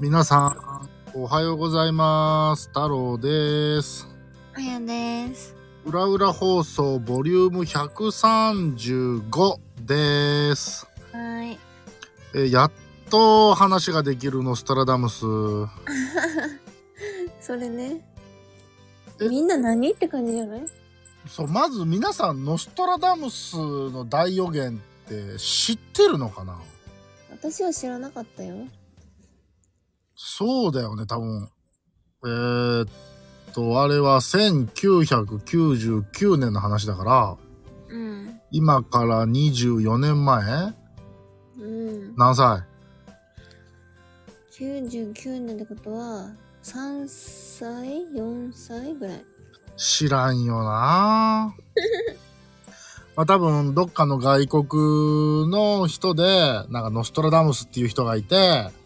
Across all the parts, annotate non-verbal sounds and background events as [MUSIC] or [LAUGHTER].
皆さん、おはようございます。太郎です。あやです。裏裏放送ボリューム135です。はい。えーやっと話ができるノストラダムス。[LAUGHS] それね。え？みんな何って感じじゃない？そう、まず皆さん、ノストラダムスの大予言って知ってるのかな？私は知らなかったよ。そうだよね、多分。えー、っと、あれは1999年の話だから、うん。今から24年前？うん。何歳？99年ってことは、3歳 ?4 歳？ぐらい。知らんよな [LAUGHS] まあ多分どっかの外国の人でなんかノストラダムスっていう人がいて、うん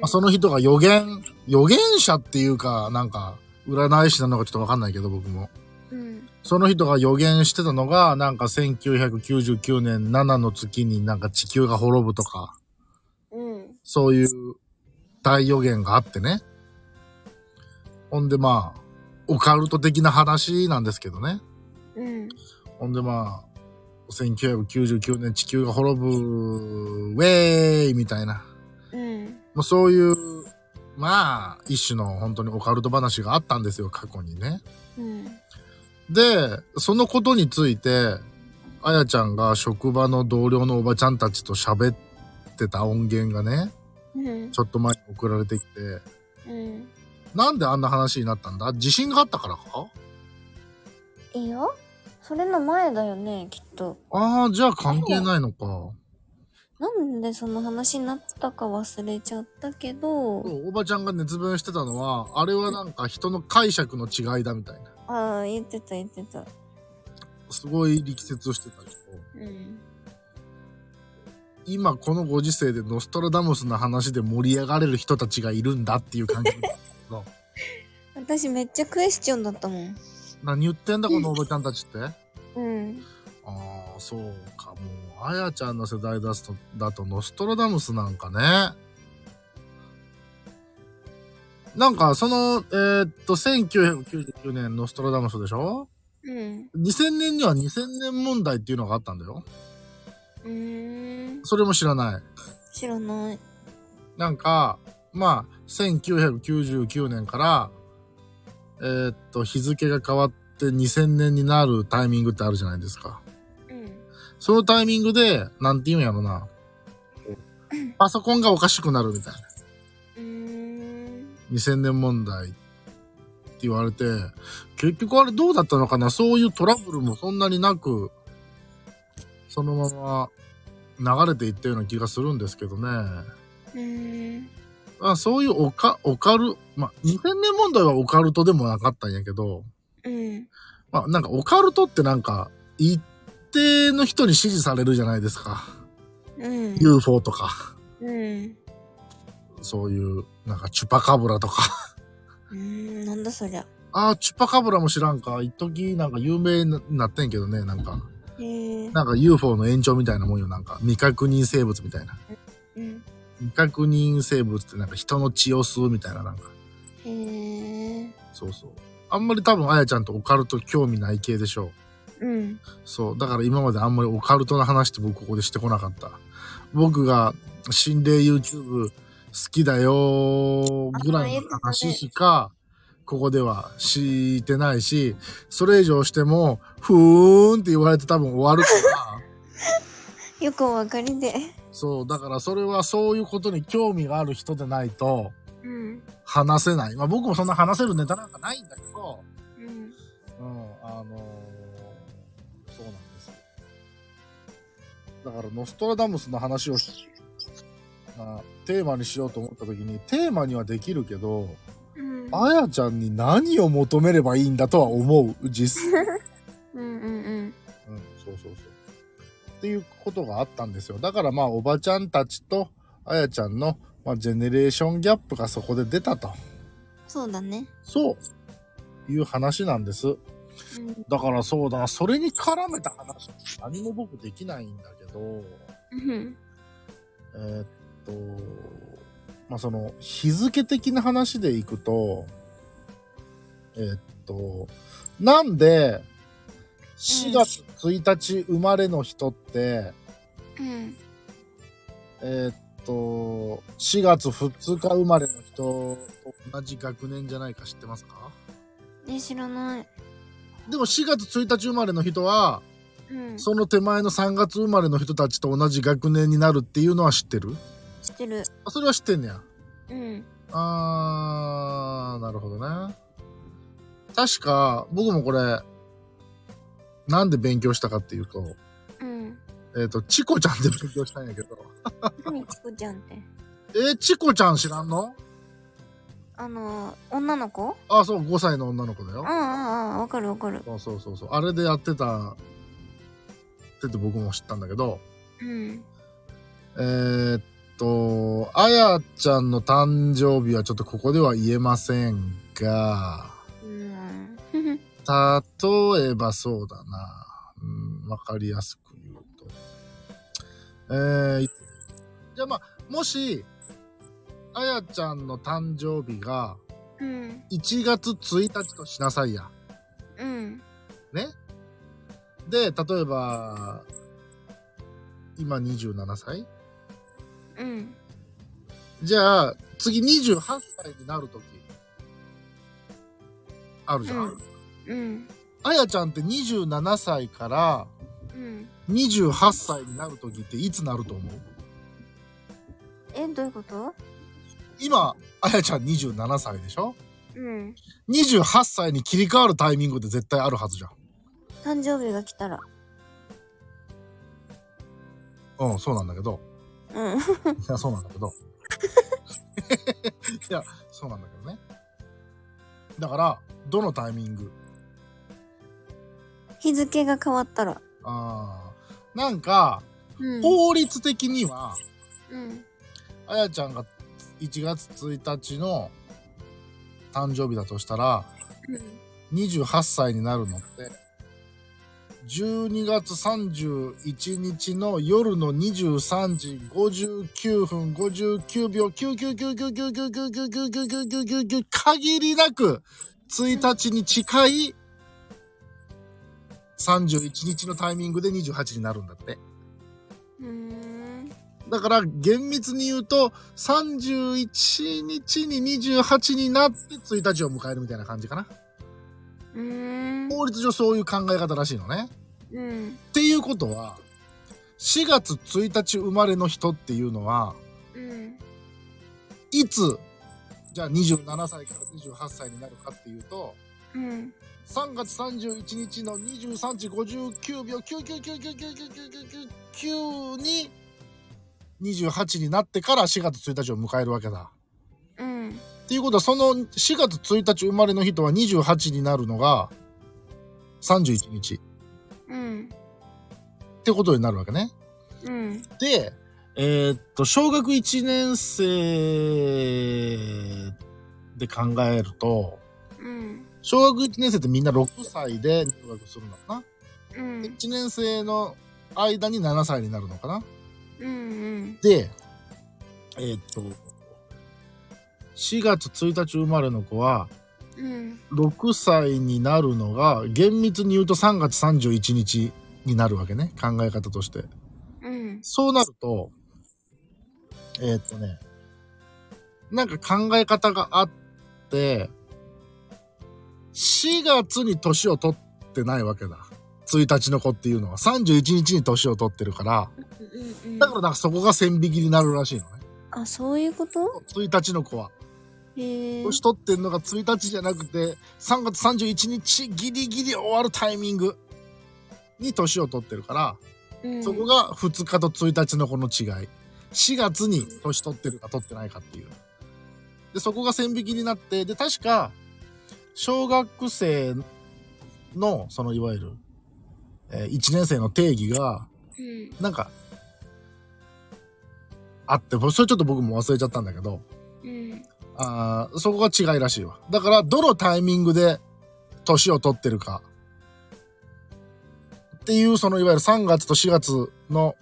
まあ、その人が予言予言者っていうかなんか占い師なのかちょっとわかんないけど僕もうん。その人が予言してたのがなんか1999年7の月になんか地球が滅ぶとかうん。そういう大予言があってねほんでまあオカルト的な話なんですけどねうん。ほんでまあ、1999年地球が滅ぶ、ウェーイみたいな。うん。まあ、そういう、まあ、一種の本当にオカルト話があったんですよ、過去にね。うん。で、そのことについて、あやちゃんが職場の同僚のおばちゃんたちと喋ってた音源がね、うん。ちょっと前に送られてきて、うん。なんであんな話になったんだ？地震があったからか？いいよ。それの前だよね、きっと。ああ、じゃあ関係ないのか。なんでその話になったか忘れちゃったけど、おばちゃんが熱弁してたのは、あれはなんか人の解釈の違いだみたいな。ああ、言ってた言ってた。すごい力説をしてたけど、うん。今このご時世でノストラダムスの話で盛り上がれる人たちがいるんだっていう感じ。[LAUGHS] 私めっちゃクエスチョンだったもん。何言ってんだこのおばちゃんたちって？あ [LAUGHS] うん。あ、そうか。もう、あやちゃんの世代だと、だとノストラダムスなんかね。なんか、その、えーっと、1999年ノストラダムスでしょ？うん。2000年には2000年問題っていうのがあったんだよ。うーん。それも知らない。知らない。なんか、まあ、1999年から、えーっと、日付が変わって2000年になるタイミングってあるじゃないですか。うん。そのタイミングで、なんて言うんやろな。パソコンがおかしくなるみたいな。うーん。2000年問題って言われて、結局あれどうだったのかな？そういうトラブルもそんなになく、そのまま流れていったような気がするんですけどね。うーん。あそういうオカ、オカル、まあ、2000年問題はオカルトでもなかったんやけど、うん。まあ、なんかオカルトってなんか、一定の人に支持されるじゃないですか。うん。UFO とか、うん。そういう、なんかチュパカブラとか。うーん。なんだそりゃ。ああ、チュパカブラも知らんか。一時なんか有名になってんけどね、なんか。へえ。なんか UFO の延長みたいなもんよ、なんか。未確認生物みたいな。うん。未確認生物ってなんか人の血を吸うみたいな、なんか。へえ。そうそう。あんまり多分あやちゃんとオカルト興味ない系でしょう。うん。そう。だから今まであんまりオカルトの話って僕ここでしてこなかった。僕が心霊 YouTube 好きだよぐらいの話しか、ここではしてないし、それ以上しても、ふーんって言われて多分終わるから、[LAUGHS] よくお分かりで。そう。だからそれはそういうことに興味がある人でないとうん。話せない。まあ僕もそんな話せるネタなんかないんだけど、うん。うん、あのだから、ノストラダムスの話をあ、テーマにしようと思った時に、テーマにはできるけど、うん。あやちゃんに何を求めればいいんだとは思う、実際。[LAUGHS] うんうんうん、そうそうそう。っていうことがあったんですよ。だからまあ、おばちゃんたちと、あやちゃんの、まあ、ジェネレーションギャップがそこで出たと。そうだね。そう。いう話なんです。うん。だからそうだ、それに絡めた話、何も僕できないんだけど、うん。えーっと、まあその日付的な話でいくと、えーっと、なんで4月1日生まれの人って、うん。えーっと、4月2日生まれの人と同じ学年じゃないか知ってますか？え、知らない。でも4月1日生まれの人は、うん。その手前の3月生まれの人たちと同じ学年になるっていうのは知ってる？知ってる。あそれは知ってんねや。うん。あー、なるほどね。確か、僕もこれ、なんで勉強したかっていうと、うん。えっ、と、チコちゃんで勉強したんやけど。何チコちゃんって？[LAUGHS] えーチコちゃん知らんの？あの、女の子？あ、そう、5歳の女の子だようん。うんうん。わかるわかる。そうそうそうそう。あれでやってた、ってて僕も知ったんだけど、うん。えーっと、あやちゃんの誕生日はちょっとここでは言えませんが、うん。例えばそうだな。うん、わかりやすく言うと。えー、じゃあまあ、もし、あやちゃんの誕生日がうん。1月1日としなさいや。うん。ね？で、例えば、今27歳？うん。じゃあ、次28歳になるとき、あるじゃん。うんうん。あやちゃんって27歳からうん。28歳になるときっていつなると思う？え、どういうこと？今、あやちゃん27歳でしょ？うん。?28 歳に切り替わるタイミングって絶対あるはずじゃん。誕生日が来たら。うん、そうなんだけど。うん。[LAUGHS] いや、そうなんだけど。[LAUGHS] いや、そうなんだけどね。だから、どのタイミング？日付が変わったら。あーなんか、うん。法律的には、うん。あやちゃんが1月1日の誕生日だとしたら、28歳になるのって、12月31日の夜の23時59分59秒99999999999限りなく1日に近い31日のタイミングで28になるんだって。うん。だから厳密に言うと31日に28になって1日を迎えるみたいな感じかな。うん。法律上そういう考え方らしいのね。うん。っていうことは4月1日生まれの人っていうのはうん。いつじゃあ27歳から28歳になるかっていうとうん。3月31日の23時59秒999999999に28になってから4月1日を迎えるわけだ。うん。っていうことはその4月1日生まれの人は28になるのが31日うん。ってことになるわけね。うん。で、えーっと、小学1年生で考えると、うん。小学1年生ってみんな6歳で入学するのかな、うん。?1 年生の間に7歳になるのかな？うん。で、えーっと、4月1日生まれの子は、うん。6歳になるのが、厳密に言うと3月31日になるわけね。考え方として。うん。そうなると、えーっとね、なんか考え方があって、4月に年を取ってないわけだ。1日の子っていうのは31日に年を取ってるから、うん。だからなんかそこが線引きになるらしいのね。あ、そういうこと？1日の子は。年取ってんのが1日じゃなくて、3月31日ギリギリ終わるタイミングに年を取ってるから、うんそこが2日と1日のこの違い。4月に年取ってるか取ってないかっていう。で、そこが線引きになって、で、確か、小学生の、そのいわゆる、え1年生の定義が、うん。なんか、あって、それちょっと僕も忘れちゃったんだけど、うん。あそこが違いらしいわ。だから、どのタイミングで年を取ってるか。っていう、そのいわゆる3月と4月の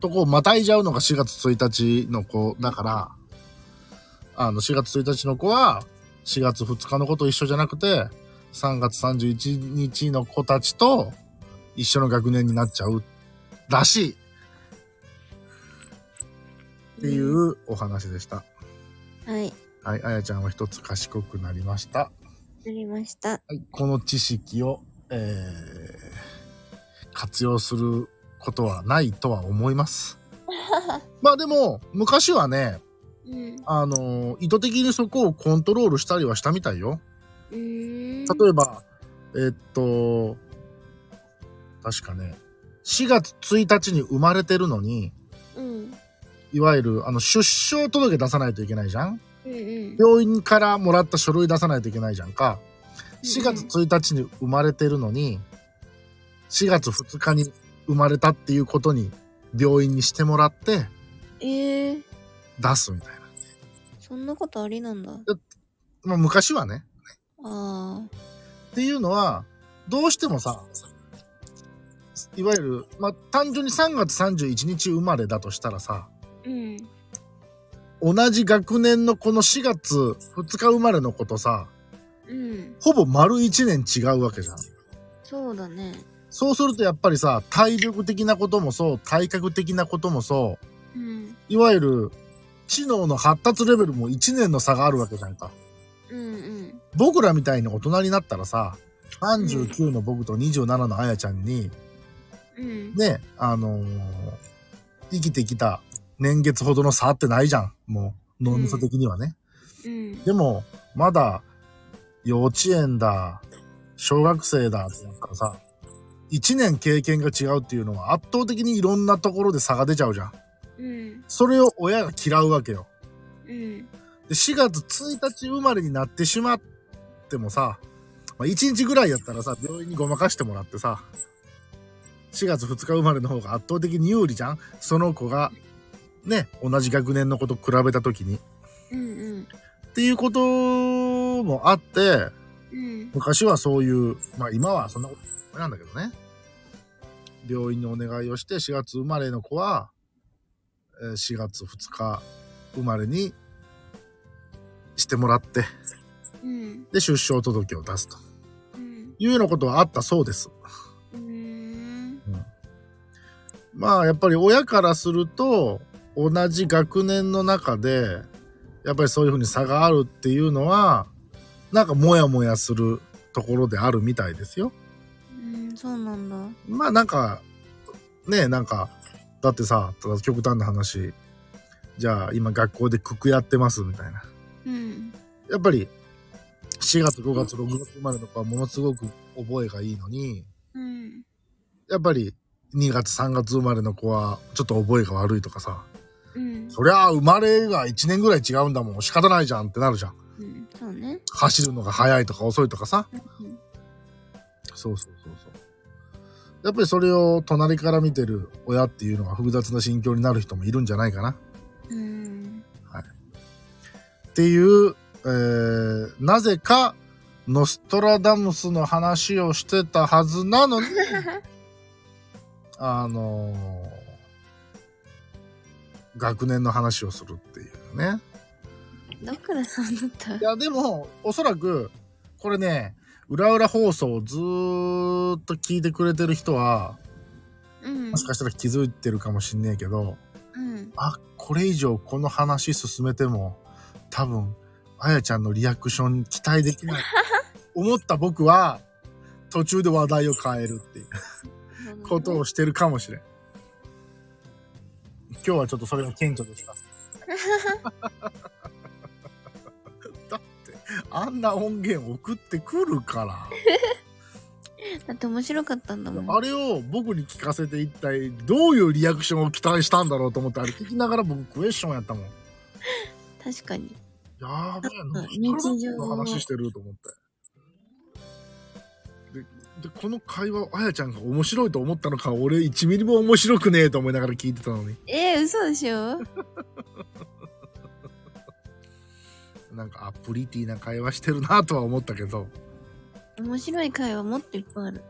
とこをまたいじゃうのが4月1日の子だから、あの、4月1日の子は、4月2日の子と一緒じゃなくて、3月31日の子たちと一緒の学年になっちゃうらしいっていうお話でした。はい。はい、あやちゃんは一つ賢くなりました。なりました。はい、この知識を、えー、活用することはないとは思います。[LAUGHS] まあでも、昔はね、うん。あのー意図的にそこをコントロールしたりはしたみたいよ。例えば、えっと、確かね、4月1日に生まれてるのに、うん。いわゆる、あの、出生届出さないといけないじゃんうんうん。病院からもらった書類出さないといけないじゃんか。4うん月1日に生まれてるのに、4月2日に生まれたっていうことに病院にしてもらってええー、出すみたいな。そんなことありなんだ。まあ昔はね。ああ。っていうのは、どうしてもさ、いわゆる、まあ単純に3月31日生まれだとしたらさ、うん。同じ学年のこの4月2日生まれの子とさ、うん。ほぼ丸1年違うわけじゃん。そうだね。そうするとやっぱりさ、体力的なこともそう、体格的なこともそう、うん。いわゆる知能の発達レベルも1年の差があるわけじゃんか。うんうん。僕らみたいに大人になったらさ、39の僕と27のあやちゃんに、うん。ね、あのー生きてきた年月ほどの差ってないじゃん。もう、脳みそ的にはね。うん。でも、まだ、幼稚園だ、小学生だってなったらさ、1年経験が違うっていうのは圧倒的にいろんなところで差が出ちゃうじゃん。うん。それを親が嫌うわけよ。うん。で、4月1日生まれになってしまってもさ、まあ、1日ぐらいやったらさ、病院にごまかしてもらってさ、4月2日生まれの方が圧倒的に有利じゃんその子が、ね、同じ学年の子と比べた時に。うんうん。っていうこともあって、うん。昔はそういう、まあ今はそんなことなんだけどね。病院にお願いをして4月生まれの子は、えー4月2日生まれにしてもらって、うん。で出生届を出すとうん。いうようなことはあったそうです。うーん。まあやっぱり親からすると同じ学年の中でやっぱりそういうふうに差があるっていうのはなんかモヤモヤするところであるみたいですよ。うん、そうなんだ。まあなんか、ねえ、なんか、だってさ、極端な話、じゃあ今学校でククやってますみたいな。うん。やっぱり、4月、5月、6月生まれの子はものすごく覚えがいいのに、うん。やっぱり2月、3月生まれの子はちょっと覚えが悪いとかさ、うん。そりゃあ生まれが1年ぐらい違うんだもん、仕方ないじゃんってなるじゃん。うん。そうね。走るのが早いとか遅いとかさ。うん。そうそうそうそう。やっぱりそれを隣から見てる親っていうのは複雑な心境になる人もいるんじゃないかな。うん。っていう、えー、なぜかノストラダムスの話をしてたはずなのに、[LAUGHS] あのー学年の話をするっていうね。どっからそうなったいや、でも、おそらく、これね、裏裏放送をずーっと聞いてくれてる人は、うんもしかしたら気づいてるかもしんねえけど、うん。あ、これ以上この話進めても、多分、あやちゃんのリアクション期待できない。[LAUGHS] 思った僕は、途中で話題を変えるっていうことをしてるかもしれん。今日はちょっとそれが顕著でした。だって、あんな音源送ってくるから。だって面白かったんだもん。あれを僕に聞かせて一体どういうリアクションを期待したんだろうと思って、あれ聞きながら僕クエスチョンやったもん。確かに。やーべえな、日常の話してると思って。で、この会話をあやちゃんが面白いと思ったのか、俺1ミリも面白くねえと思いながら聞いてたのに。えー、嘘でしょ？[LAUGHS] なんかアプリティな会話してるなとは思ったけど。面白い会話もっといっぱいある。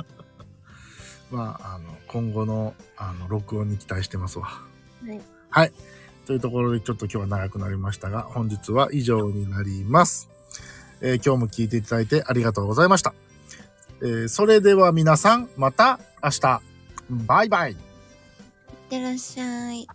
[LAUGHS] まあ、あの、今後の、あの、録音に期待してますわ。はい。はい。というところで、ちょっと今日は長くなりましたが、本日は以上になります。えー、今日も聞いていただいてありがとうございました。えー、それでは皆さん、また明日。バイバイ。いってらっしゃい。